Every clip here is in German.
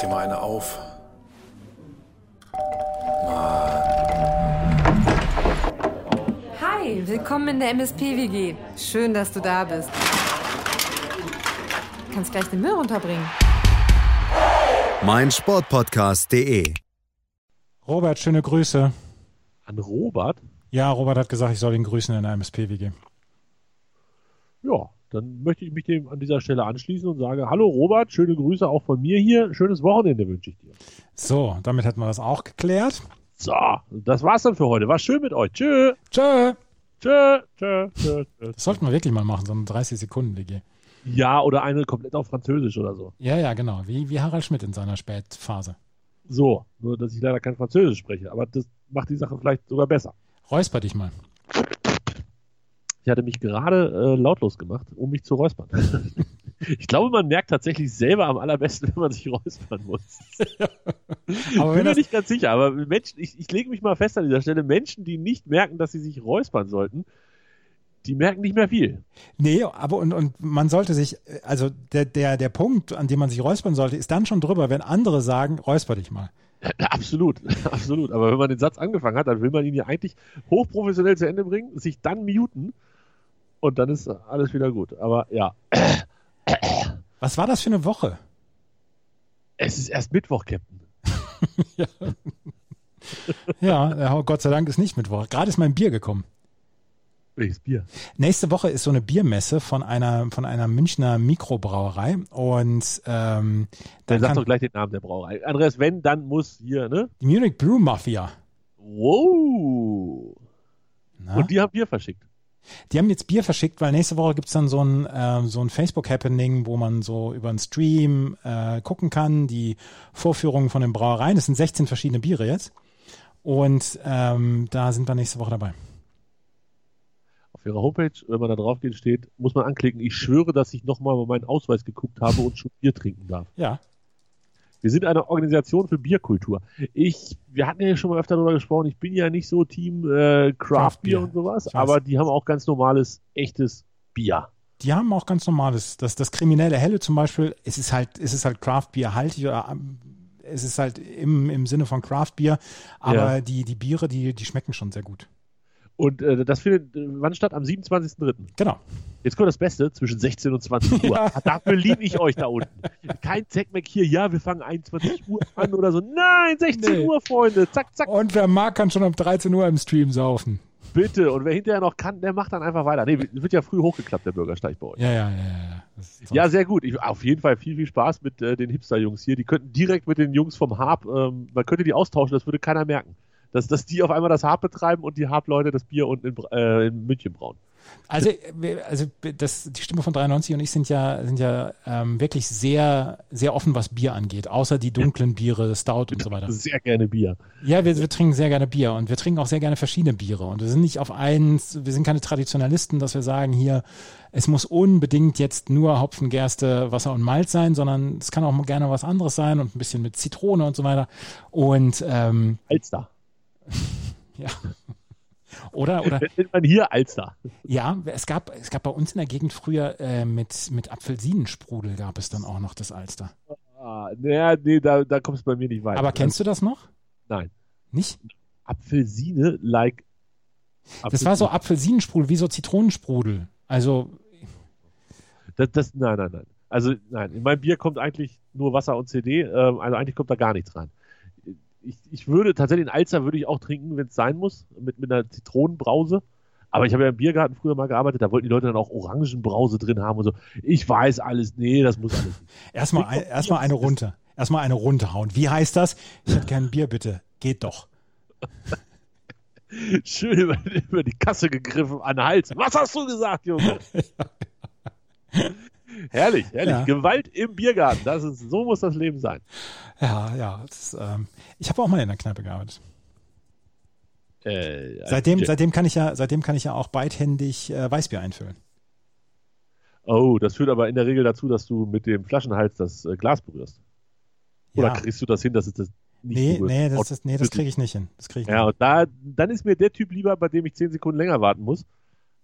dir mal eine auf. Hi, willkommen in der MSP-WG. Schön, dass du da bist. Du kannst gleich den Müll runterbringen. mein Sportpodcast.de. Robert, schöne Grüße. An Robert? Ja, Robert hat gesagt, ich soll ihn grüßen in der MSP-WG. Ja, dann möchte ich mich dem an dieser Stelle anschließen und sage, hallo Robert, schöne Grüße auch von mir hier. Schönes Wochenende wünsche ich dir. So, damit hätten wir das auch geklärt. So, das war's dann für heute. War schön mit euch. Tschö. Tschö. Tschö. Tschö. Tschö. tschö. Das sollten wir wirklich mal machen, so eine 30-Sekunden-WG. Ja, oder eine komplett auf Französisch oder so. Ja, ja, genau. Wie, wie Harald Schmidt in seiner Spätphase. So, nur dass ich leider kein Französisch spreche, aber das macht die Sache vielleicht sogar besser. Räusper dich mal. Ich hatte mich gerade äh, lautlos gemacht, um mich zu räuspern. ich glaube, man merkt tatsächlich selber am allerbesten, wenn man sich räuspern muss. Aber Bin mir nicht ganz sicher, aber Menschen, ich, ich lege mich mal fest an dieser Stelle, Menschen, die nicht merken, dass sie sich räuspern sollten, die merken nicht mehr viel. nee, aber und, und man sollte sich, also der, der, der Punkt, an dem man sich räuspern sollte, ist dann schon drüber, wenn andere sagen, räusper dich mal. Absolut, absolut. Aber wenn man den Satz angefangen hat, dann will man ihn ja eigentlich hochprofessionell zu Ende bringen, sich dann muten und dann ist alles wieder gut. Aber ja, Was war das für eine Woche? es ist erst Mittwoch, Captain. Ja, ja, Gott sei Dank ist nicht Mittwoch. Gerade ist mein Bier gekommen. Welches Bier? Nächste Woche ist so eine Biermesse von einer, von einer Münchner Mikrobrauerei und ähm, Dann dann sag doch gleich den Namen der Brauerei. Andreas, wenn, dann muss hier, ne? die Munich Brew Mafia. Wow. Na? Und die haben Bier verschickt. Die haben jetzt Bier verschickt, weil nächste Woche gibt's dann so ein, äh, so ein Facebook-Happening, wo man so über einen Stream äh, gucken kann, die Vorführungen von den Brauereien. Es sind 16 verschiedene Biere jetzt. Und ähm, da sind wir nächste Woche dabei. Auf ihrer Homepage, wenn man da drauf geht, steht, muss man anklicken, ich schwöre, dass ich nochmal über meinen Ausweis geguckt habe und schon Bier trinken darf. Ja. Wir sind eine Organisation für Bierkultur. Ich, wir hatten ja schon mal öfter darüber gesprochen, ich bin ja nicht so Team äh, Craft Beer und sowas, aber die haben auch ganz normales, echtes Bier. Die haben auch ganz normales, das, das kriminelle Helle zum Beispiel, es ist halt, es ist halt Craft Beer haltig oder ähm, es ist halt im, im Sinne von Craft Beer, aber Ja. die, die Biere, die, die schmecken schon sehr gut. Und äh, das findet äh, wann statt? Am 27.03. Genau. Jetzt kommt das Beste, zwischen 16 und 20 Uhr. Ja. Dafür liebe ich euch da unten. Kein Zackmack hier, ja, wir fangen 21 Uhr an oder so. Nein, 16 Nee. Uhr, Freunde. Zack, zack, Und wer mag, kann schon um 13 Uhr im Stream saufen. bitte. Und wer hinterher noch kann, der macht dann einfach weiter. Nee, wird ja früh hochgeklappt, der Bürgersteig bei euch. Ja, ja, ja, ja. Ja, sehr gut. Ich, auf jeden Fall viel, viel Spaß mit äh, den Hipster-Jungs hier. Die könnten direkt mit den Jungs vom Harp, ähm, man könnte die austauschen, das würde keiner merken. Dass, dass die auf einmal das Harp betreiben und die Harp-Leute das Bier unten in, äh, in München brauen. Also, also das, die Stimme von 93 und ich sind ja, sind ja ähm, wirklich sehr, sehr offen, was Bier angeht, außer die dunklen Biere, Stout und so weiter. Sehr gerne Bier. Ja, wir, wir trinken sehr gerne Bier und wir trinken auch sehr gerne verschiedene Biere und wir sind nicht auf eins, wir sind keine Traditionalisten, dass wir sagen hier, es muss unbedingt jetzt nur Hopfen, Gerste, Wasser und Malz sein, sondern es kann auch mal gerne was anderes sein und ein bisschen mit Zitrone und so weiter. Und ähm, Alster. ja. Oder, oder Nennt man hier Alster. Ja, es gab, es gab bei uns in der Gegend früher äh, mit, mit Apfelsinensprudel gab es dann auch noch das Alster. Ah, naja, nee, da, da kommst du bei mir nicht weiter. Aber kennst du das noch? Nein. Nicht? Apfelsine, like. Das war so Apfelsinensprudel, wie so Zitronensprudel. Also, Das, das, nein, nein, nein. Also, nein, in mein Bier kommt eigentlich nur Wasser und CD, ähm, also eigentlich kommt da gar nichts rein. Ich, ich würde tatsächlich einen Alzer würde ich auch trinken, wenn es sein muss, mit, mit einer Zitronenbrause. Aber ich habe ja im Biergarten früher mal gearbeitet, da wollten die Leute dann auch Orangenbrause drin haben und so. Ich weiß alles, nee, das muss alles nicht. erstmal ein, erstmal eine runter. Erstmal eine runterhauen. Wie heißt das? Ich hätte gern Bier, bitte. Geht doch. Schön über, über die Kasse gegriffen, an den Hals. Was hast du gesagt, Junge? herrlich, herrlich. Ja. Gewalt im Biergarten, das ist, so muss das Leben sein. Ja, ja. Das, ähm, ich habe auch mal in der Kneipe gearbeitet. Äh, Seitdem, seitdem kann ich ja, seitdem kann ich ja auch beidhändig äh, Weißbier einfüllen. Oh, das führt aber in der Regel dazu, dass du mit dem Flaschenhals das äh, Glas berührst. Oder Ja. kriegst du das hin, dass es das nicht Nee, berührt? nee, das, das, nee, das kriege ich nicht hin. Das kriege ich Ja, nicht. und da, dann ist mir der Typ lieber, bei dem ich zehn Sekunden länger warten muss,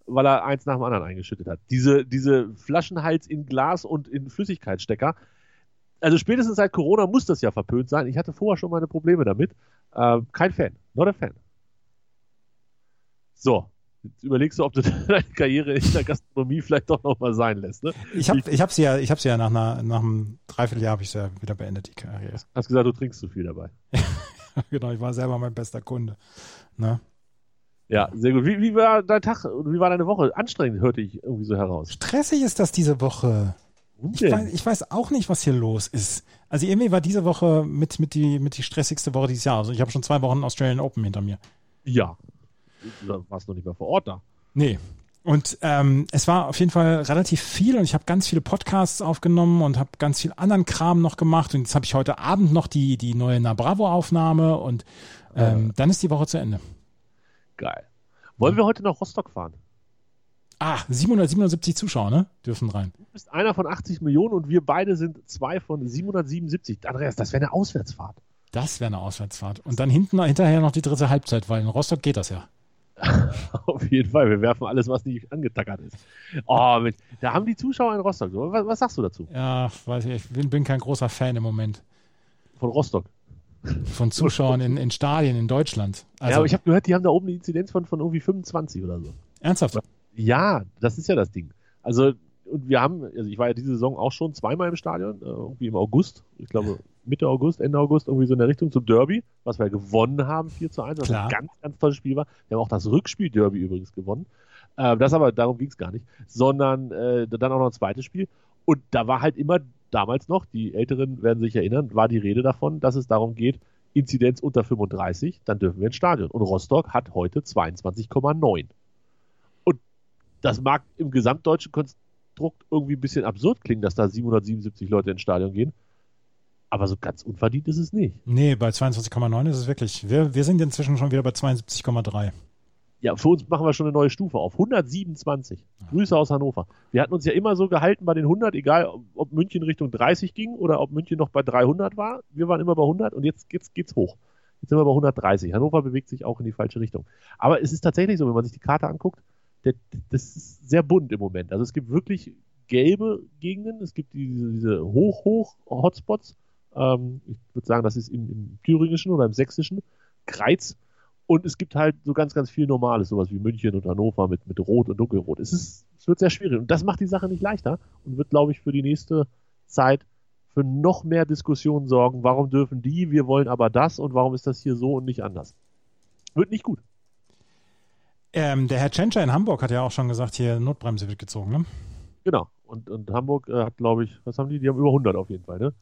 weil er eins nach dem anderen eingeschüttet hat. Diese, diese Flaschenhals in Glas und in Flüssigkeitsstecker, also spätestens seit Corona muss das ja verpönt sein. Ich hatte vorher schon meine Probleme damit. Äh, kein Fan, not a Fan. So, jetzt überlegst du, ob du deine Karriere in der Gastronomie vielleicht doch nochmal sein lässt. Ne? Ich habe ich hab sie ja, ich hab sie ja nach, einer, nach einem Dreivierteljahr habe ich sie ja wieder beendet, die Karriere. Hast gesagt, du trinkst zu viel dabei. genau, ich war selber mein bester Kunde. Ne? Ja, sehr gut. Wie, wie war dein Tag und wie war deine Woche? Anstrengend hörte ich irgendwie so heraus. Stressig ist das diese Woche. Ich weiß, ich weiß, auch nicht, was hier los ist. Also irgendwie war diese Woche mit, mit, die, mit die stressigste Woche dieses Jahr. Also ich habe schon zwei Wochen Australian Open hinter mir. Ja. Du warst noch nicht mehr vor Ort da. Nee. Und ähm, es war auf jeden Fall relativ viel und ich habe ganz viele Podcasts aufgenommen und habe ganz viel anderen Kram noch gemacht. Und jetzt habe ich heute Abend noch die, die neue Na Bravo-Aufnahme und ähm, äh. dann ist die Woche zu Ende. Geil. Wollen wir heute nach Rostock fahren? Ah, 777 Zuschauer, ne? Dürfen rein. Du bist einer von 80 Millionen und wir beide sind zwei von 777. Andreas, das wäre eine Auswärtsfahrt. Das wäre eine Auswärtsfahrt. Und dann hinten, hinterher noch die dritte Halbzeit, weil in Rostock geht das ja. Auf jeden Fall. Wir werfen alles, was nicht angetackert ist. Oh, Mensch. da haben die Zuschauer in Rostock. Was, was sagst du dazu? Ja, weiß ich. Ich bin, bin kein großer Fan im Moment. Von Rostock von Zuschauern in, in Stadien in Deutschland. Also, ja, aber ich habe gehört, die haben da oben eine Inzidenz von, von irgendwie 25 oder so. Ernsthaft? Ja, das ist ja das Ding. Also, und wir haben, also ich war ja diese Saison auch schon zweimal im Stadion, äh, irgendwie im August, ich glaube Mitte August, Ende August, irgendwie so in der Richtung zum Derby, was wir gewonnen haben, 4 zu 1, was Klar. ein ganz, ganz tolles Spiel war. Wir haben auch das Rückspiel-Derby übrigens gewonnen. Äh, das aber, darum ging es gar nicht, sondern äh, dann auch noch ein zweites Spiel. Und da war halt immer damals noch, die Älteren werden sich erinnern, war die Rede davon, dass es darum geht, Inzidenz unter 35, dann dürfen wir ins Stadion. Und Rostock hat heute 22,9. Und das mag im gesamtdeutschen Konstrukt irgendwie ein bisschen absurd klingen, dass da 777 Leute ins Stadion gehen. Aber so ganz unverdient ist es nicht. Nee, bei 22,9 ist es wirklich. Wir, wir sind inzwischen schon wieder bei 72,3. Ja, für uns machen wir schon eine neue Stufe auf. 127. Grüße aus Hannover. Wir hatten uns ja immer so gehalten bei den 100, egal ob München Richtung 30 ging oder ob München noch bei 300 war. Wir waren immer bei 100 und jetzt geht's, geht's hoch. Jetzt sind wir bei 130. Hannover bewegt sich auch in die falsche Richtung. Aber es ist tatsächlich so, wenn man sich die Karte anguckt, der, das ist sehr bunt im Moment. Also es gibt wirklich gelbe Gegenden, es gibt diese, diese Hoch-Hoch-Hotspots. Ähm, ich würde sagen, das ist im, im thüringischen oder im sächsischen Kreiz und es gibt halt so ganz, ganz viel Normales, sowas wie München und Hannover mit, mit Rot und Dunkelrot. Es, ist, es wird sehr schwierig. Und das macht die Sache nicht leichter und wird, glaube ich, für die nächste Zeit für noch mehr Diskussionen sorgen. Warum dürfen die, wir wollen aber das und warum ist das hier so und nicht anders? Wird nicht gut. Ähm, der Herr Tschentscher in Hamburg hat ja auch schon gesagt, hier Notbremse wird gezogen, ne? Genau. Und, und Hamburg äh, hat, glaube ich, was haben die? Die haben über 100 auf jeden Fall, ne?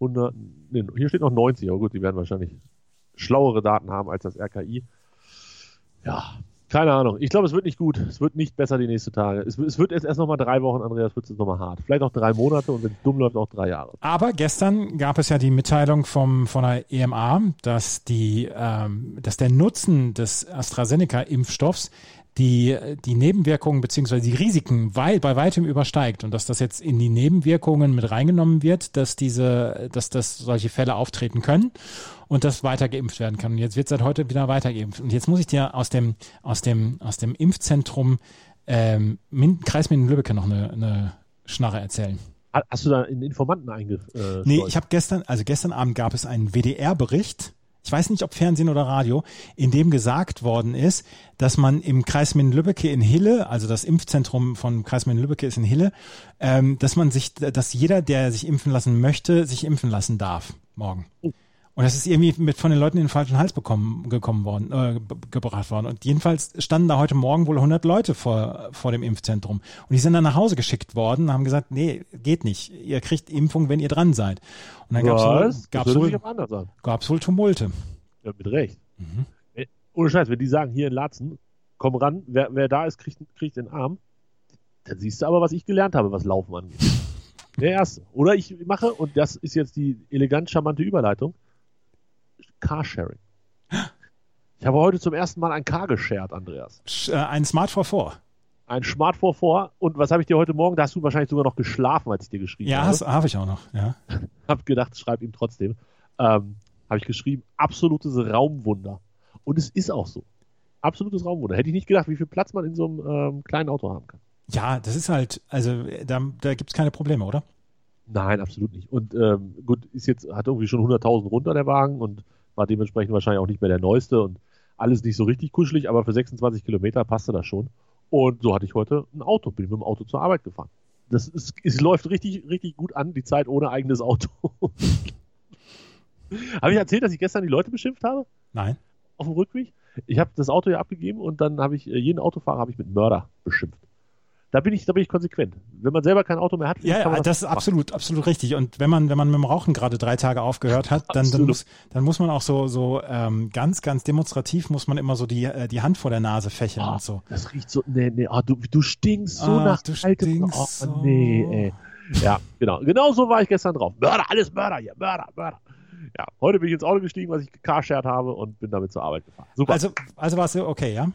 100, nee, hier steht noch 90, aber gut, die werden wahrscheinlich schlauere Daten haben als das RKI. Ja, keine Ahnung. Ich glaube, es wird nicht gut. Es wird nicht besser die nächsten Tage. Es, es wird jetzt erst nochmal drei Wochen, Andreas, wird es nochmal hart. Vielleicht auch drei Monate und wenn es dumm läuft, auch drei Jahre. Aber gestern gab es ja die Mitteilung vom, von der EMA, dass, die, ähm, dass der Nutzen des AstraZeneca-Impfstoffs die, die Nebenwirkungen bzw. die Risiken weit, bei weitem übersteigt und dass das jetzt in die Nebenwirkungen mit reingenommen wird, dass diese, dass das solche Fälle auftreten können und das weiter geimpft werden kann. Und jetzt wird seit heute wieder weiter geimpft. Und jetzt muss ich dir aus dem, aus dem, aus dem Impfzentrum ähm, Kreis Minden-Lübbecke noch eine, eine Schnarre erzählen. Hast du da einen Informanten eingeführt? Äh, nee, ich habe gestern, also gestern Abend gab es einen WDR-Bericht ich weiß nicht, ob Fernsehen oder Radio, in dem gesagt worden ist, dass man im Kreis Minden-Lübbecke in Hille, also das Impfzentrum von Kreis Minden-Lübbecke ist in Hille, ähm, dass man sich, dass jeder, der sich impfen lassen möchte, sich impfen lassen darf morgen. Und das ist irgendwie mit von den Leuten in den falschen Hals bekommen, gekommen worden, äh, gebracht worden. Und jedenfalls standen da heute Morgen wohl 100 Leute vor, vor dem Impfzentrum. Und die sind dann nach Hause geschickt worden und haben gesagt, nee, geht nicht. Ihr kriegt Impfung, wenn ihr dran seid. Und dann gab es wohl, gab's wohl, gab's wohl Tumulte. Ja, mit Recht. Mhm. Äh, ohne Scheiß, wenn die sagen, hier in Latzen, komm ran, wer, wer da ist, kriegt, kriegt den Arm. Dann siehst du aber, was ich gelernt habe, was Laufen angeht. Der erste. Oder ich mache, und das ist jetzt die elegant charmante Überleitung, Carsharing. Ich habe heute zum ersten Mal ein Car geshared, Andreas. Äh, ein Smart 44. Ein Smart 44. Und was habe ich dir heute Morgen? Da hast du wahrscheinlich sogar noch geschlafen, als ich dir geschrieben ja, habe. Ja, habe ich auch noch. Ja. hab gedacht, schreib ihm trotzdem. Ähm, habe ich geschrieben, absolutes Raumwunder. Und es ist auch so. Absolutes Raumwunder. Hätte ich nicht gedacht, wie viel Platz man in so einem ähm, kleinen Auto haben kann. Ja, das ist halt, also da, da gibt es keine Probleme, oder? Nein, absolut nicht. Und ähm, gut, ist jetzt, hat irgendwie schon 100.000 runter der Wagen und war dementsprechend wahrscheinlich auch nicht mehr der neueste und alles nicht so richtig kuschelig, aber für 26 Kilometer passte das schon. Und so hatte ich heute ein Auto, bin mit dem Auto zur Arbeit gefahren. Das ist, es läuft richtig, richtig gut an, die Zeit ohne eigenes Auto. habe ich erzählt, dass ich gestern die Leute beschimpft habe? Nein. Auf dem Rückweg? Ich habe das Auto ja abgegeben und dann habe ich äh, jeden Autofahrer habe ich mit Mörder beschimpft. Da bin ich, da bin ich konsequent. Wenn man selber kein Auto mehr hat, ja, ja das ist absolut, absolut richtig. Und wenn man, wenn man mit dem Rauchen gerade drei Tage aufgehört hat, dann, dann muss, dann muss man auch so, so ähm, ganz, ganz demonstrativ muss man immer so die, äh, die Hand vor der Nase fächeln oh, und so. Das riecht so, nee, nee, oh, du, du stinkst so ah, nach du altem, oh, so. nee, ey. Ja, genau. Genau so war ich gestern drauf. Mörder, alles Mörder hier, Mörder, Mörder. Ja, heute bin ich ins Auto gestiegen, was ich carshared habe und bin damit zur Arbeit gefahren. Super. Also, also war es okay, ja?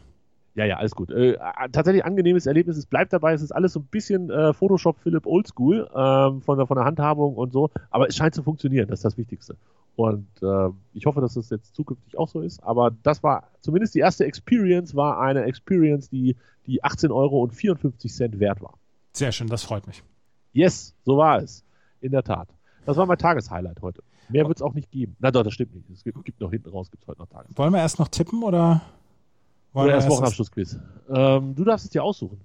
Ja, ja, alles gut. Äh, tatsächlich angenehmes Erlebnis. Es bleibt dabei. Es ist alles so ein bisschen äh, Photoshop Philipp Oldschool ähm, von, der, von der Handhabung und so. Aber es scheint zu funktionieren. Das ist das Wichtigste. Und äh, ich hoffe, dass das jetzt zukünftig auch so ist. Aber das war zumindest die erste Experience, war eine Experience, die, die 18 Euro und 54 Cent wert war. Sehr schön, das freut mich. Yes, so war es. In der Tat. Das war mein Tageshighlight heute. Mehr wird es auch nicht geben. Na doch, das stimmt nicht. Es gibt, gibt noch hinten raus, gibt es heute noch Tageshighlight. Wollen wir erst noch tippen oder? Oder erst Wochenabschlussquiz. Ähm, du darfst es dir aussuchen.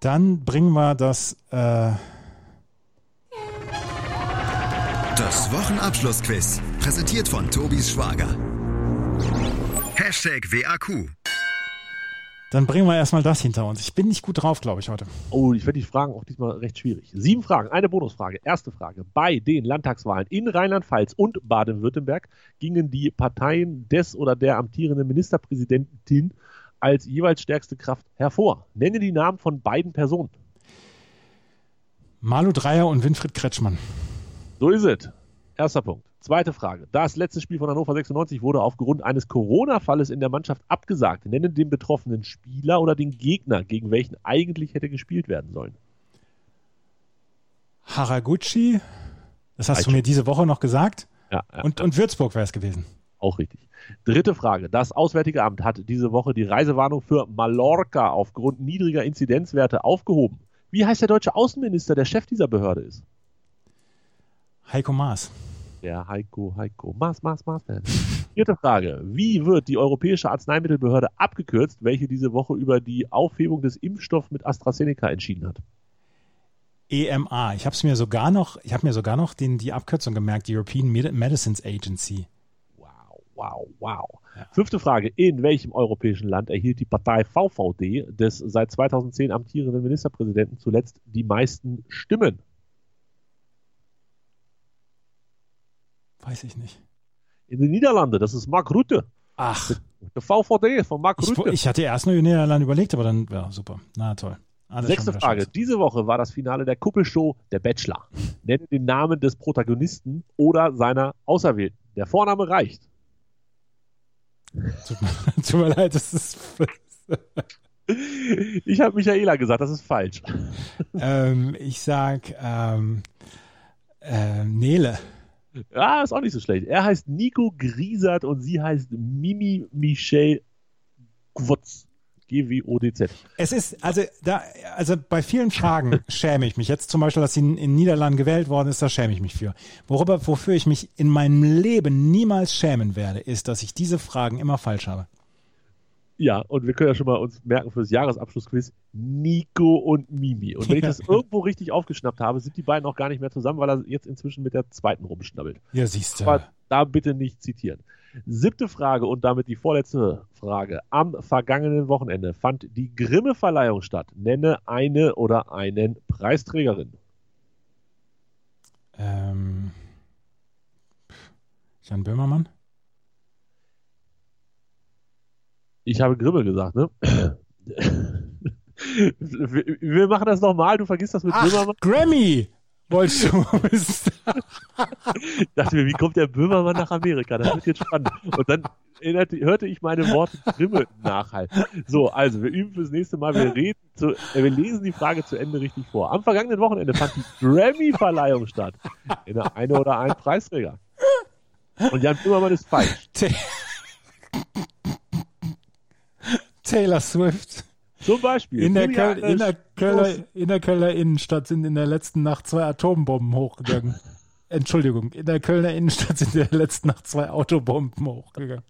Dann bringen wir das. Äh das Wochenabschlussquiz. Präsentiert von Tobis Schwager. Hashtag WAQ. Dann bringen wir erstmal das hinter uns. Ich bin nicht gut drauf, glaube ich, heute. Oh, ich werde die Fragen auch diesmal recht schwierig. Sieben Fragen, eine Bonusfrage. Erste Frage. Bei den Landtagswahlen in Rheinland-Pfalz und Baden-Württemberg gingen die Parteien des oder der amtierenden Ministerpräsidentin als jeweils stärkste Kraft hervor. Nenne die Namen von beiden Personen. Malu Dreyer und Winfried Kretschmann. So ist es. Erster Punkt. Zweite Frage. Das letzte Spiel von Hannover 96 wurde aufgrund eines Corona-Falles in der Mannschaft abgesagt. Nenne den betroffenen Spieler oder den Gegner, gegen welchen eigentlich hätte gespielt werden sollen. Haraguchi, das hast Eichel. du mir diese Woche noch gesagt. Ja, ja. Und, und Würzburg wäre es gewesen. Auch richtig. Dritte Frage. Das Auswärtige Amt hat diese Woche die Reisewarnung für Mallorca aufgrund niedriger Inzidenzwerte aufgehoben. Wie heißt der deutsche Außenminister, der Chef dieser Behörde ist? Heiko Maas. Der Heiko, Heiko. Maß, Maß, Maß. Vierte Frage. Wie wird die Europäische Arzneimittelbehörde abgekürzt, welche diese Woche über die Aufhebung des Impfstoffs mit AstraZeneca entschieden hat? EMA. Ich habe mir sogar noch, ich habe mir sogar noch den, die Abkürzung gemerkt, die European Medicines Agency. Wow, wow, wow. Ja. Fünfte Frage. In welchem europäischen Land erhielt die Partei VVD des seit 2010 amtierenden Ministerpräsidenten zuletzt die meisten Stimmen? Weiß ich nicht. In den Niederlanden, das ist Mark Rutte. Ach. Der VVD von Mark Rutte. Ich, hatte erst nur in den Niederlanden überlegt, aber dann, ja, super. Na toll. Alles Sechste Frage. Diese Woche war das Finale der Kuppelshow Der Bachelor. Nenne den Namen des Protagonisten oder seiner Auserwählten. Der Vorname reicht. Tut mir, tut mir leid, das ist. ich habe Michaela gesagt, das ist falsch. Ähm, ich sag ähm, äh, Nele. Ja, ist auch nicht so schlecht. Er heißt Nico Griesert und sie heißt Mimi Michelle Gwotz. G-W-O-D-Z. Es ist, also da, also bei vielen Fragen schäme ich mich. Jetzt zum Beispiel, dass sie in, in Niederlanden gewählt worden ist, da schäme ich mich für. Worüber, wofür ich mich in meinem Leben niemals schämen werde, ist, dass ich diese Fragen immer falsch habe. Ja, und wir können ja schon mal uns merken für das Jahresabschlussquiz Nico und Mimi. Und wenn ich das irgendwo richtig aufgeschnappt habe, sind die beiden auch gar nicht mehr zusammen, weil er jetzt inzwischen mit der zweiten rumschnabbelt. Ja, siehst du. Aber da bitte nicht zitieren. Siebte Frage und damit die vorletzte Frage. Am vergangenen Wochenende fand die Grimme-Verleihung statt. Nenne eine oder einen Preisträgerin. Ähm, Jan Böhmermann? Ich habe Grimme gesagt, ne? wir machen das nochmal, du vergisst das mit Ach, Böhmermann. Grammy! Wolltest du wissen? ich dachte mir, wie kommt der Böhmermann nach Amerika? Das wird jetzt spannend. Und dann hörte ich meine Worte Grimme nachhalten. So, also wir üben fürs nächste Mal. Wir reden zu, äh, wir lesen die Frage zu Ende richtig vor. Am vergangenen Wochenende fand die Grammy-Verleihung statt. In der eine oder ein Preisträger. Und Jan Böhmermann ist falsch. Taylor Swift. Zum Beispiel. In der, Köl in, der Kölner, in der Kölner Innenstadt sind in der letzten Nacht zwei Atombomben hochgegangen. Entschuldigung, in der Kölner Innenstadt sind in der letzten Nacht zwei Autobomben hochgegangen.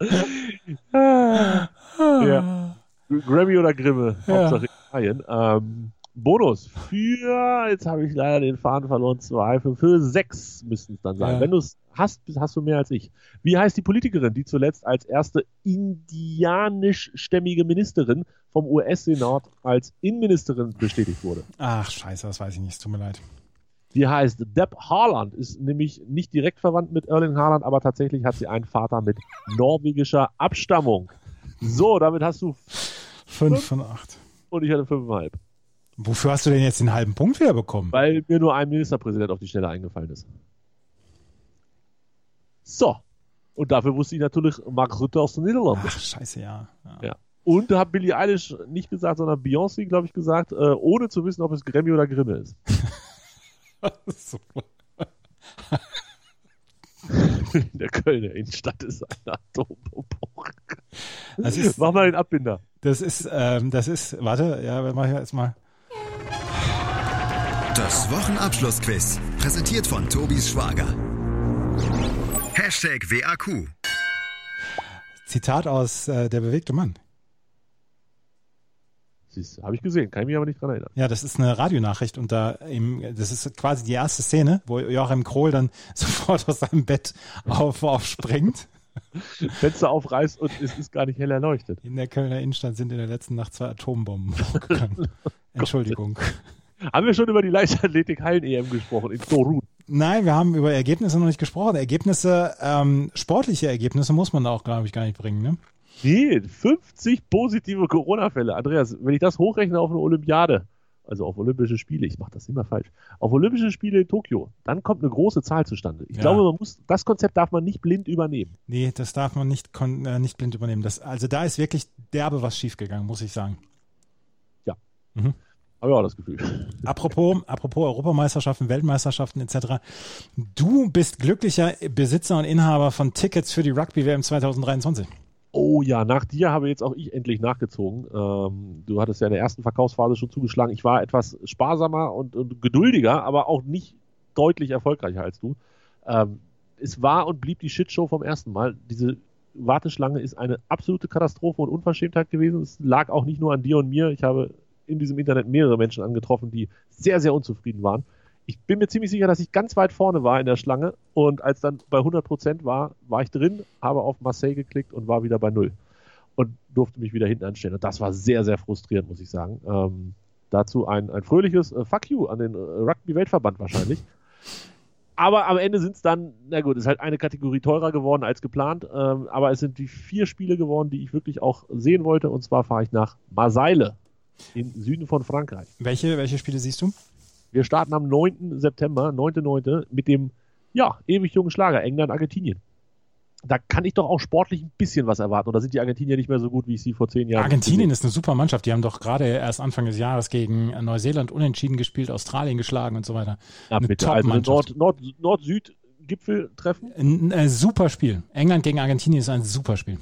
Ja. Grammy oder Grimme, Ja. Hauptsache Italien. Ähm, Bonus für, jetzt habe ich leider den Faden verloren, zwei, für, für sechs müssten es dann sein. Ja. Wenn du es hast, hast du mehr als ich. Wie heißt die Politikerin, die zuletzt als erste indianischstämmige Ministerin vom US-Senat als Innenministerin bestätigt wurde? Ach, scheiße, das weiß ich nicht, es tut mir leid. Die heißt Deb Haaland, ist nämlich nicht direkt verwandt mit Erling Haaland, aber tatsächlich hat sie einen Vater mit norwegischer Abstammung. So, damit hast du, Fünf von acht. und ich hatte fünfeinhalb. Wofür hast du denn jetzt den halben Punkt wieder bekommen? Weil mir nur ein Ministerpräsident auf die Stelle eingefallen ist. So. Und dafür wusste ich natürlich Mark Rutte aus den Niederlanden. Ach, scheiße, ja. ja. Ja. Und da hat Billie Eilish nicht gesagt, sondern Beyoncé, glaube ich, gesagt, äh, ohne zu wissen, ob es Grammy oder Grimme ist. In der Kölner Innenstadt ist eine Atombombe. Das ist, Mach mal den Abbinder. das ist, ähm, das ist, warte, ja, wir machen hier jetzt mal. Das Wochenabschlussquiz. Präsentiert von Tobis Schwager. Hashtag WAQ. Zitat aus äh, Der bewegte Mann. Habe ich gesehen, kann ich mich aber nicht dran erinnern. Ja, das ist eine Radionachricht und da im, das ist quasi die erste Szene, wo Joachim Krohl dann sofort aus seinem Bett auf, aufspringt. Fenster aufreißt und es ist gar nicht hell erleuchtet. In der Kölner Innenstadt sind in der letzten Nacht zwei Atombomben hochgegangen. Entschuldigung. Haben wir schon über die Leichtathletik-Hallen-EM gesprochen in Torun? Nein, wir haben über Ergebnisse noch nicht gesprochen. Ergebnisse, ähm, sportliche Ergebnisse muss man da auch, glaube ich, gar nicht bringen. Ne? Nee, 50 positive Corona-Fälle. Andreas, wenn ich das hochrechne auf eine Olympiade, also auf Olympische Spiele, ich mache das immer falsch, auf Olympische Spiele in Tokio, dann kommt eine große Zahl zustande. Ich Ja. glaube, man muss, das Konzept darf man nicht blind übernehmen. Nee, das darf man nicht, äh, nicht blind übernehmen. Das, also da ist wirklich derbe was schiefgegangen, muss ich sagen. Habe ich auch das Gefühl. Apropos, apropos Europameisterschaften, Weltmeisterschaften etc. Du bist glücklicher Besitzer und Inhaber von Tickets für die Rugby-WM 2023. Oh ja, nach dir habe jetzt auch ich endlich nachgezogen. Ähm, du hattest ja in der ersten Verkaufsphase schon zugeschlagen. Ich war etwas sparsamer und, und geduldiger, aber auch nicht deutlich erfolgreicher als du. Ähm, es war und blieb die Shitshow vom ersten Mal. Diese Warteschlange ist eine absolute Katastrophe und Unverschämtheit gewesen. Es lag auch nicht nur an dir und mir. Ich habe in diesem Internet mehrere Menschen angetroffen, die sehr, sehr unzufrieden waren. Ich bin mir ziemlich sicher, dass ich ganz weit vorne war in der Schlange und als dann bei 100% war, war ich drin, habe auf Marseille geklickt und war wieder bei Null und durfte mich wieder hinten anstellen. Und das war sehr, sehr frustrierend, muss ich sagen. Ähm, dazu ein, ein fröhliches äh, Fuck you an den äh, Rugby-Weltverband wahrscheinlich. Aber am Ende sind es dann, na gut, ist halt eine Kategorie teurer geworden als geplant, ähm, aber es sind die vier Spiele geworden, die ich wirklich auch sehen wollte. Und zwar fahre ich nach Marseille im Süden von Frankreich. Welche, welche Spiele siehst du? Wir starten am 9. September, 9.9. mit dem, ja, ewig jungen Schlager England-Argentinien. Da kann ich doch auch sportlich ein bisschen was erwarten. Oder sind die Argentinier nicht mehr so gut, wie ich sie vor zehn Jahren Argentinien ist eine super Mannschaft. Die haben doch gerade erst Anfang des Jahres gegen Neuseeland unentschieden gespielt, Australien geschlagen und so weiter. habe? eine bitte. Also eine Top-Mannschaft. Nord- Nord- Nord-Süd-Gipfeltreffen. Ein, ein super Spiel. England gegen Argentinien ist ein super Spiel.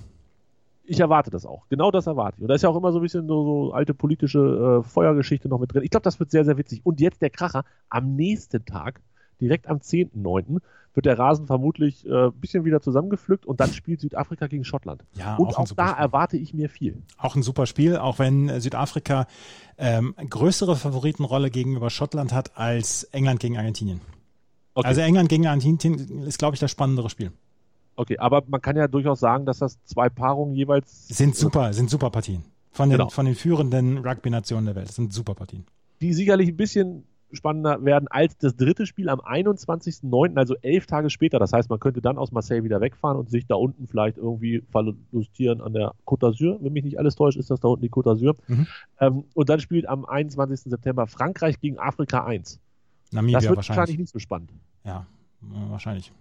Ich erwarte das auch. Genau das erwarte ich. Und da ist ja auch immer so ein bisschen so, so alte politische äh, Feuergeschichte noch mit drin. Ich glaube, das wird sehr, sehr witzig. Und jetzt der Kracher. Am nächsten Tag, direkt am 10.9., wird der Rasen vermutlich äh, ein bisschen wieder zusammengepflückt und dann spielt Südafrika gegen Schottland. Ja, und auch auch da Spiel. erwarte ich mir viel. Auch ein super Spiel, auch wenn äh, Südafrika ähm, größere Favoritenrolle gegenüber Schottland hat als England gegen Argentinien. Okay. Also England gegen Argentinien ist, glaube ich, das spannendere Spiel. Okay, aber man kann ja durchaus sagen, dass das zwei Paarungen jeweils Sind super, sind super Partien. Von den, Genau. von den führenden Rugby-Nationen der Welt. Das sind super Partien. die sicherlich ein bisschen spannender werden als das dritte Spiel am 21.09., also elf Tage später. Das heißt, man könnte dann aus Marseille wieder wegfahren und sich da unten vielleicht irgendwie verlustieren an der Côte d'Azur. Wenn mich nicht alles täuscht, ist das da unten die Côte d'Azur. Mhm. Ähm, und dann spielt am 21. September Frankreich gegen Afrika 1. Namibia das wird wahrscheinlich. wahrscheinlich nicht so spannend. Ja, wahrscheinlich.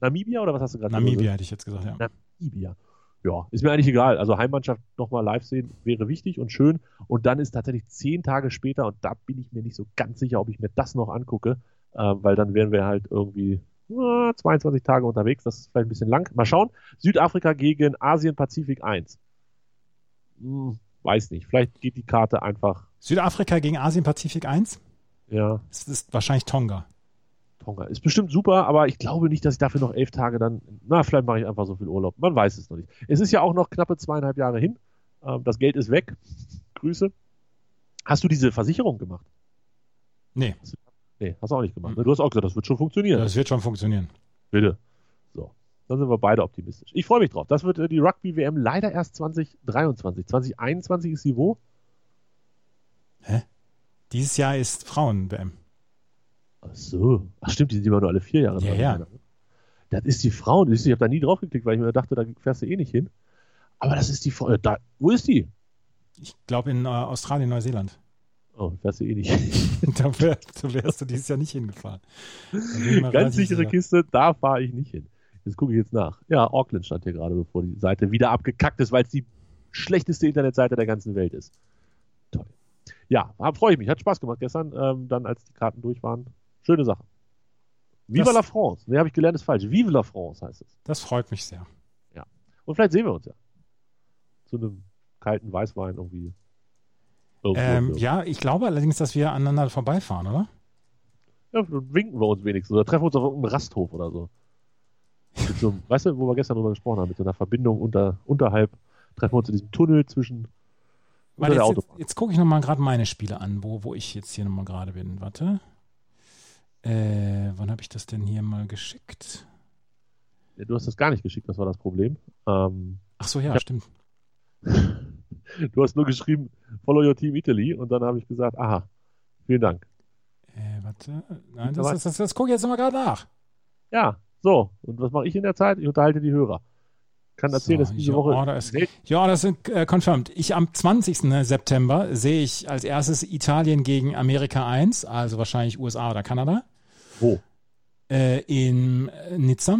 Namibia oder was hast du gerade Namibia hätte ich jetzt gesagt, ja. Namibia. Ja, ist mir eigentlich egal. Also Heimmannschaft nochmal live sehen wäre wichtig und schön. Und dann ist tatsächlich zehn Tage später, und da bin ich mir nicht so ganz sicher, ob ich mir das noch angucke, äh, weil dann wären wir halt irgendwie äh, 22 Tage unterwegs. Das ist vielleicht ein bisschen lang. Mal schauen. Südafrika gegen Asien-Pazifik 1. Hm, weiß nicht. Vielleicht geht die Karte einfach. Südafrika gegen Asien-Pazifik 1? Ja. Es ist wahrscheinlich Tonga. Tonga. Ist bestimmt super, aber ich glaube nicht, dass ich dafür noch elf Tage dann. Na, vielleicht mache ich einfach so viel Urlaub. Man weiß es noch nicht. Es ist ja auch noch knappe zweieinhalb Jahre hin. Ähm, das Geld ist weg. Grüße. Hast du diese Versicherung gemacht? Nee. Nee, hast du auch nicht gemacht. Ne? Du hast auch gesagt, das wird schon funktionieren. Das wird schon funktionieren. Bitte. So. Dann sind wir beide optimistisch. Ich freue mich drauf. Das wird äh, die Rugby-WM leider erst 2023. 2021 ist sie wo? Hä? Dieses Jahr ist Frauen-WM. Ach so. Ach stimmt, die sind immer nur alle vier Jahre Ja, ja. Das ist die Frau. Ich habe da nie drauf geklickt, weil ich mir dachte, da fährst du eh nicht hin. Aber das ist die Frau. äh, Da, wo ist die? Ich glaube in äh, Australien, Neuseeland. Oh, fährst du eh nicht. da, wär, da wärst du dieses Jahr nicht hingefahren. Ganz sichere sicher. Kiste, da fahre ich nicht hin. Das gucke ich jetzt nach. Ja, Auckland stand hier gerade, bevor die Seite wieder abgekackt ist, weil es die schlechteste Internetseite der ganzen Welt ist. Toll. Ja, freue ich mich. Hat Spaß gemacht gestern, ähm, dann als die Karten durch waren. Schöne Sache. Viva Das- la France. Ne, habe ich gelernt, ist falsch. Vive la France heißt es. Das freut mich sehr. Und vielleicht sehen wir uns ja. Zu einem kalten Weißwein irgendwie. Irgendwo. Ähm, ja, ich glaube allerdings, dass wir aneinander vorbeifahren, oder? Ja, dann winken wir uns wenigstens oder treffen uns auf irgendeinem Rasthof oder so. Mit so einem, weißt du, wo wir gestern drüber gesprochen haben, mit so einer Verbindung unter, unterhalb, treffen wir uns in diesem Tunnel zwischen Warte, der jetzt, jetzt, jetzt gucke ich nochmal gerade meine Spiele an, wo, wo ich jetzt hier nochmal gerade bin. Warte. Äh, wann habe ich das denn hier mal geschickt? Ja, du hast das gar nicht geschickt, das war das Problem. Ähm, Ach so, ja, hab- stimmt. du hast nur geschrieben, follow your team Italy und dann habe ich gesagt, aha, vielen Dank. Äh, warte. Nein, das, das, das, das gucke ich jetzt nochmal gerade nach. Ja, so. Und was mache ich in der Zeit? Ich unterhalte die Hörer. Kann erzählen, So, dass diese Woche Order ist- Ja, das ist äh, confirmed. Ich am 20. September sehe ich als erstes Italien gegen Amerika 1, also wahrscheinlich USA oder Kanada, wo? äh, in äh, Nizza.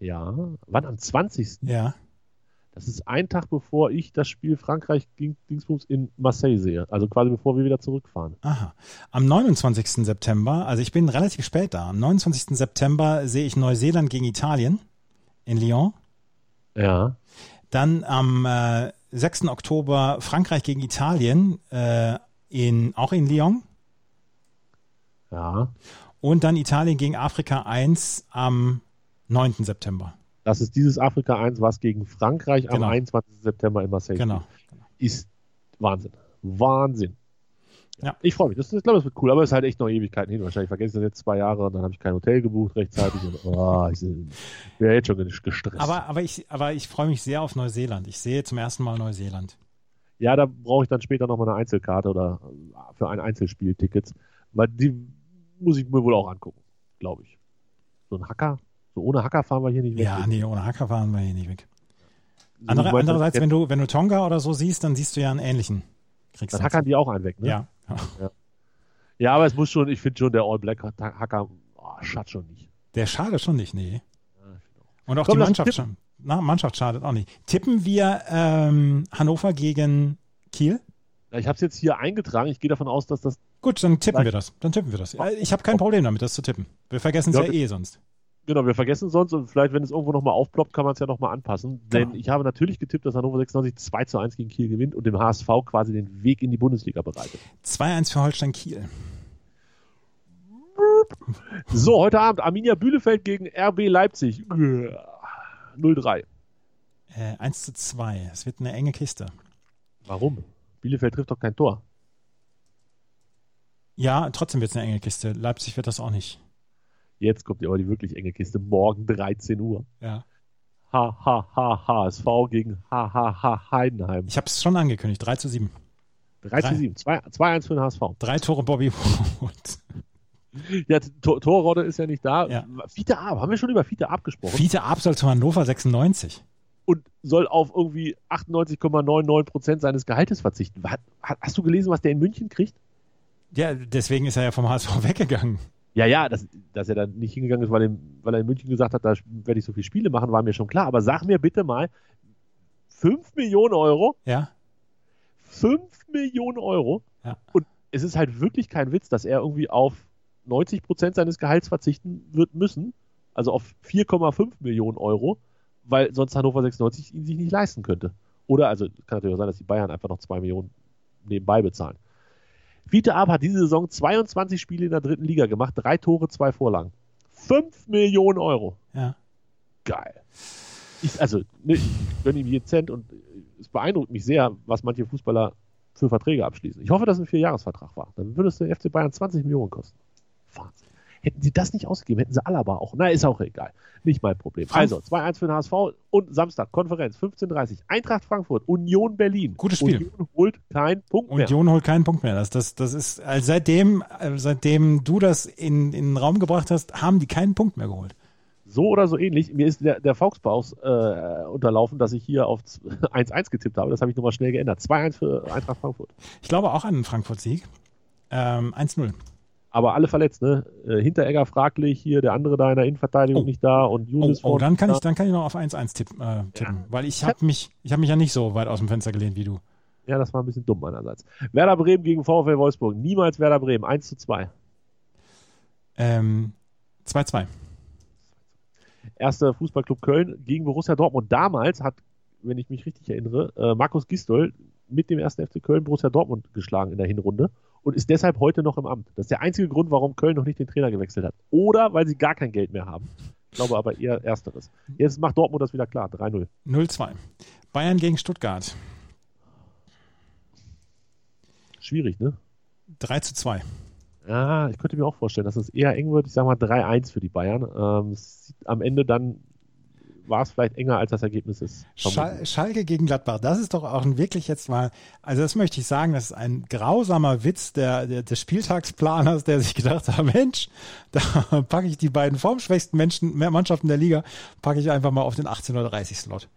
Ja. Wann? Am 20. Ja. Das ist ein Tag bevor ich das Spiel Frankreich gegen Dingsbums in Marseille sehe. Also quasi bevor wir wieder zurückfahren. Aha. Am 29. September, also ich bin relativ spät da, am 29. September sehe ich Neuseeland gegen Italien in Lyon. Ja. Dann am äh, 6. Oktober Frankreich gegen Italien, äh, in, auch in Lyon. Ja. Und dann Italien gegen Afrika 1 am 9. September. Das ist dieses Afrika 1, was gegen Frankreich am Genau. 21. September in Marseille Genau. Ist Wahnsinn. Wahnsinn. Ja. Ich freue mich. Das, ich glaube, das wird cool. Aber es ist halt echt noch Ewigkeiten hin. Wahrscheinlich vergesse ich das jetzt zwei Jahre und dann habe ich kein Hotel gebucht rechtzeitig. Und, oh, ich ja jetzt schon gestresst. Aber, aber ich, aber ich freue mich sehr auf Neuseeland. Ich sehe zum ersten Mal Neuseeland. Ja, da brauche ich dann später nochmal eine Einzelkarte oder äh, für ein Einzelspiel Tickets. Weil die muss ich mir wohl auch angucken, glaube ich. So ein Hacker, so ohne Hacker fahren wir hier nicht weg. Ja, nee, ohne Hacker fahren wir hier nicht weg. So, Andere, andererseits, wenn du, wenn du Tonga oder so siehst, dann siehst du ja einen ähnlichen. Kriegst dann hackern die auch einen weg, ne? Ja. Ja, aber es muss schon, ich finde schon, der All Black Hacker, oh, schadet schon nicht. Der schadet schon nicht, nee. Ja. Und auch Komm, die Mannschaft, tippen. scha- na, Mannschaft schadet auch nicht. Tippen wir ähm, Hannover gegen Kiel? Ja, ich habe es jetzt hier eingetragen. Ich gehe davon aus, dass das. Gut, dann tippen wir das. Dann tippen wir das. Äh, Ich habe kein Problem damit, das zu tippen. Wir vergessen es Ja, ja, eh sonst. Genau, wir vergessen sonst und vielleicht, wenn es irgendwo nochmal aufploppt, kann man es ja nochmal anpassen. Denn Genau. ich habe natürlich getippt, dass Hannover 96 2 zu 1 gegen Kiel gewinnt und dem HSV quasi den Weg in die Bundesliga bereitet. 2-1 für Holstein Kiel. So, heute Abend Arminia Bielefeld gegen RB Leipzig. 0-3. Äh, 1 zu 2. Es wird eine enge Kiste. Warum? Bielefeld trifft doch kein Tor. Ja, trotzdem wird es eine enge Kiste. Leipzig wird das auch nicht. Jetzt kommt aber die wirklich enge Kiste. Morgen 13 Uhr. Ja. Ha, ha, ha, HSV gegen ha, ha, ha, Heidenheim. Ich habe es schon angekündigt. 3 zu 7. 3 zu 7. 2 2-1 für den HSV. Drei Tore Bobby Wood. Ja, Tor Torrodde ist ja nicht da. Ja. Fiete Ab, haben wir schon über Fiete Ab gesprochen? Fiete Ab soll zu Hannover 96. und soll auf irgendwie 98,99 Prozent seines Gehaltes verzichten. Hast du gelesen, was der in München kriegt? Ja, deswegen ist er ja vom HSV weggegangen. Ja, ja, dass, dass er dann nicht hingegangen ist, weil, er- weil er in München gesagt hat, da werde ich so viele Spiele machen, war mir schon klar. Aber sag mir bitte mal, 5 Millionen Euro, Ja. 5 Millionen Euro. Ja. Und es ist halt wirklich kein Witz, dass er irgendwie auf 90 Prozent seines Gehalts verzichten wird müssen. Also auf 4,5 Millionen Euro, weil sonst Hannover 96 ihn sich nicht leisten könnte. Oder, also kann natürlich auch sein, dass die Bayern einfach noch zwei Millionen nebenbei bezahlen. Fiete Ab hat diese Saison 22 Spiele in der dritten Liga gemacht, drei Tore, zwei Vorlagen. 5 Millionen Euro. Ja. Geil. Ich, also, ne, ich gönne ihm jeden Cent und es beeindruckt mich sehr, was manche Fußballer für Verträge abschließen. Ich hoffe, dass es ein Vierjahresvertrag war. Dann würde es der FC Bayern 20 Millionen kosten. Wahnsinn. Hätten sie das nicht ausgegeben, hätten sie Alaba auch. Na, ist auch egal. Nicht mein Problem. Also, 2-1 für den HSV und Samstag, Konferenz, 15.30 Eintracht Frankfurt, Union Berlin. Gutes Spiel. Union holt keinen Punkt mehr. Union holt keinen Punkt mehr. Das, das, das ist, also seitdem, äh, seitdem du das in, in den Raum gebracht hast, haben die keinen Punkt mehr geholt. So oder so ähnlich. Mir ist der, der Fauxpaus äh, unterlaufen, dass ich hier auf 1-1 getippt habe. Das habe ich nochmal schnell geändert. 2-1 für Eintracht Frankfurt. Ich glaube auch an einen Frankfurt-Sieg. Ähm, 1-0. Aber alle verletzt, ne? Äh, Hinteregger fraglich, hier der andere da in der Innenverteidigung Oh. nicht da und Oh, Junis oh, dann kann da. ich, dann kann ich noch auf 1-1 tipp, äh, tippen, weil ich habe mich, ich habe mich ja nicht so weit aus dem Fenster gelehnt wie du. Ja, das war ein bisschen dumm meinerseits. Werder Bremen gegen VfL Wolfsburg. Niemals Werder Bremen. 1 zu 2. Ähm, 2-2. Erster Fußballclub Köln gegen Borussia Dortmund. Damals hat, wenn ich mich richtig erinnere, äh, Markus Gistol mit dem ersten FC Köln Borussia Dortmund geschlagen in der Hinrunde und ist deshalb heute noch im Amt. Das ist der einzige Grund, warum Köln noch nicht den Trainer gewechselt hat. Oder weil sie gar kein Geld mehr haben. Ich glaube aber eher Ersteres. Jetzt macht Dortmund das wieder klar. 3-0. 0-2. Bayern gegen Stuttgart. Schwierig, ne? 3 zu 2. Ja, ich könnte mir auch vorstellen, dass es eher eng wird. Ich sage mal 3-1 für die Bayern. Ähm, es sieht am Ende dann war es vielleicht enger, als das Ergebnis ist. Schal Schalke gegen Gladbach, das ist doch auch ein wirklich jetzt mal, also das möchte ich sagen, das ist ein grausamer Witz der, der, des Spieltagsplaners, der sich gedacht hat, Mensch, da packe ich die beiden formschwächsten Menschen, mehr Mannschaften der Liga, packe ich einfach mal auf den 18.30 Slot.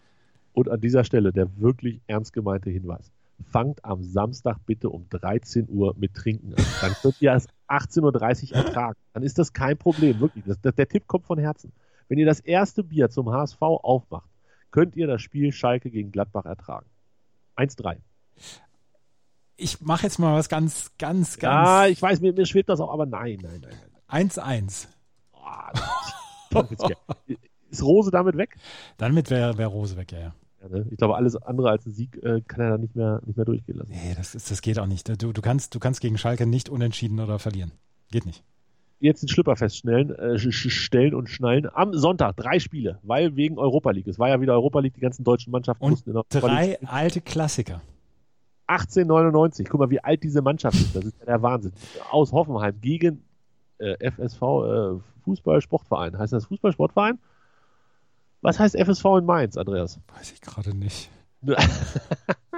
Und an dieser Stelle der wirklich ernst gemeinte Hinweis. Fangt am Samstag bitte um 13 Uhr mit Trinken an. Dann könnt ihr es 18.30 Uhr ertragen. Dann ist das kein Problem, wirklich. Das, das, der Tipp kommt von Herzen. Wenn ihr das erste Bier zum HSV aufmacht, könnt ihr das Spiel Schalke gegen Gladbach ertragen. 1-3. Ich mache jetzt mal was ganz, ganz, Ja, ganz. ich weiß, mir, mir schwebt das auch, aber nein, nein, nein. nein. 1-1. Oh, ist Rose damit weg? Damit wäre wär Rose weg, ja, ja. Ja, ne? Ich glaube, alles andere als ein Sieg äh, kann er dann nicht mehr, nicht mehr durchgehen lassen. Nee, das, ist, das geht auch nicht. Du, du, kannst, du kannst gegen Schalke nicht unentschieden oder verlieren. Geht nicht. Jetzt den Schlipper feststellen, äh, stellen und schnallen. Am Sonntag drei Spiele, weil wegen Europa League. Es war ja wieder Europa League, die ganzen deutschen Mannschaften Und mussten in Europa drei League. alte Klassiker. 1899. Guck mal, wie alt diese Mannschaft ist. Das ist ja der Wahnsinn. Aus Hoffenheim gegen äh, FSV äh, Fußball-Sportverein. Heißt das Fußball-Sportverein? Was heißt FSV in Mainz, Andreas? Weiß ich gerade nicht.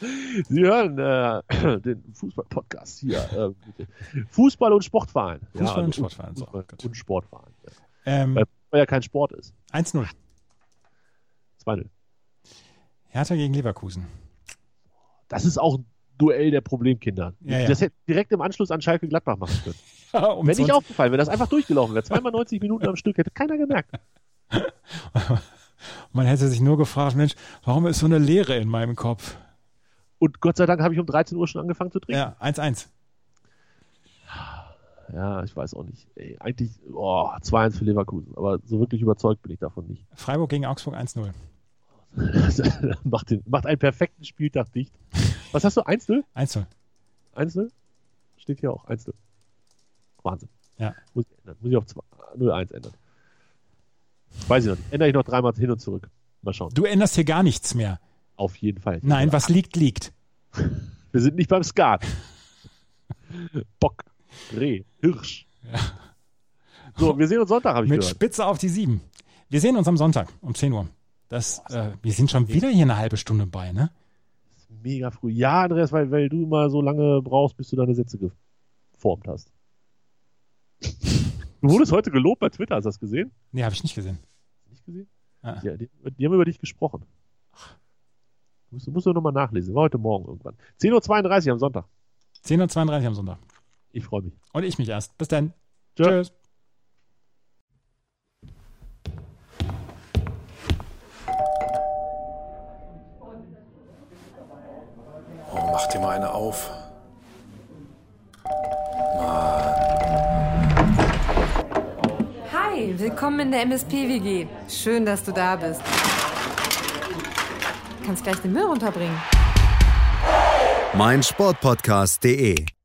Sie hören äh, den Fußball-Podcast hier. Äh. Fußball- und Sportverein. Fußball- und also Sportverein, so, Fußball und Sportverein. Ja. Ähm, Weil Fußball ja kein Sport ist. 1-0. 2-0. Hertha gegen Leverkusen. Das ist auch ein Duell der Problemkinder. Ja, ja. Das hätte direkt im Anschluss an Schalke Gladbach machen können. Ja, Wäre nicht 20 aufgefallen, wenn das einfach durchgelaufen wäre. Zweimal 90 Minuten am Stück, hätte keiner gemerkt. Man hätte sich nur gefragt, Mensch, warum ist so eine Leere in meinem Kopf? Und Gott sei Dank habe ich um 13 Uhr schon angefangen zu trinken. Ja, 1-1. Ja, ich weiß auch nicht. Ey, eigentlich, oh, 2-1 für Leverkusen. Aber so wirklich überzeugt bin ich davon nicht. Freiburg gegen Augsburg 1-0. macht, den, macht einen perfekten Spieltag dicht. Was hast du? 1-0? 1-0. 1-0? Steht hier auch. 1-0. Wahnsinn. Ja. Muss ich ändern. Muss ich auf 2 0-1 ändern. Weiß ich noch nicht. Ändere ich noch dreimal hin und zurück. Mal schauen. Du änderst hier gar nichts mehr. Auf jeden Fall. Nein, was liegt, liegt. Wir sind nicht beim Skat. Bock, Reh, Hirsch. So, wir sehen uns Sonntag, habe ich Mit gehört. Spitze auf die 7. Wir sehen uns am Sonntag um 10 Uhr. Das, äh, wir sind schon wieder hier eine halbe Stunde bei, ne? Mega früh. Ja, Andreas, weil, weil du immer so lange brauchst, bis du deine Sätze geformt hast. Du wurdest heute gelobt bei Twitter, hast du das gesehen? Nee, habe ich nicht gesehen. Nicht gesehen? Ah. Ja, die, die haben über dich gesprochen. Musst, du- musst du nochmal nachlesen. War heute Morgen irgendwann. 10.32 Uhr am Sonntag. 10.32 Uhr am Sonntag. Ich freue mich. Und ich mich erst. Bis dann. Tschö. Tschüss. Oh, mach dir mal eine auf. Hi, willkommen in der MSP-WG. Schön, dass du da bist. Kannst gleich den Müll runterbringen. meinsportpodcast.de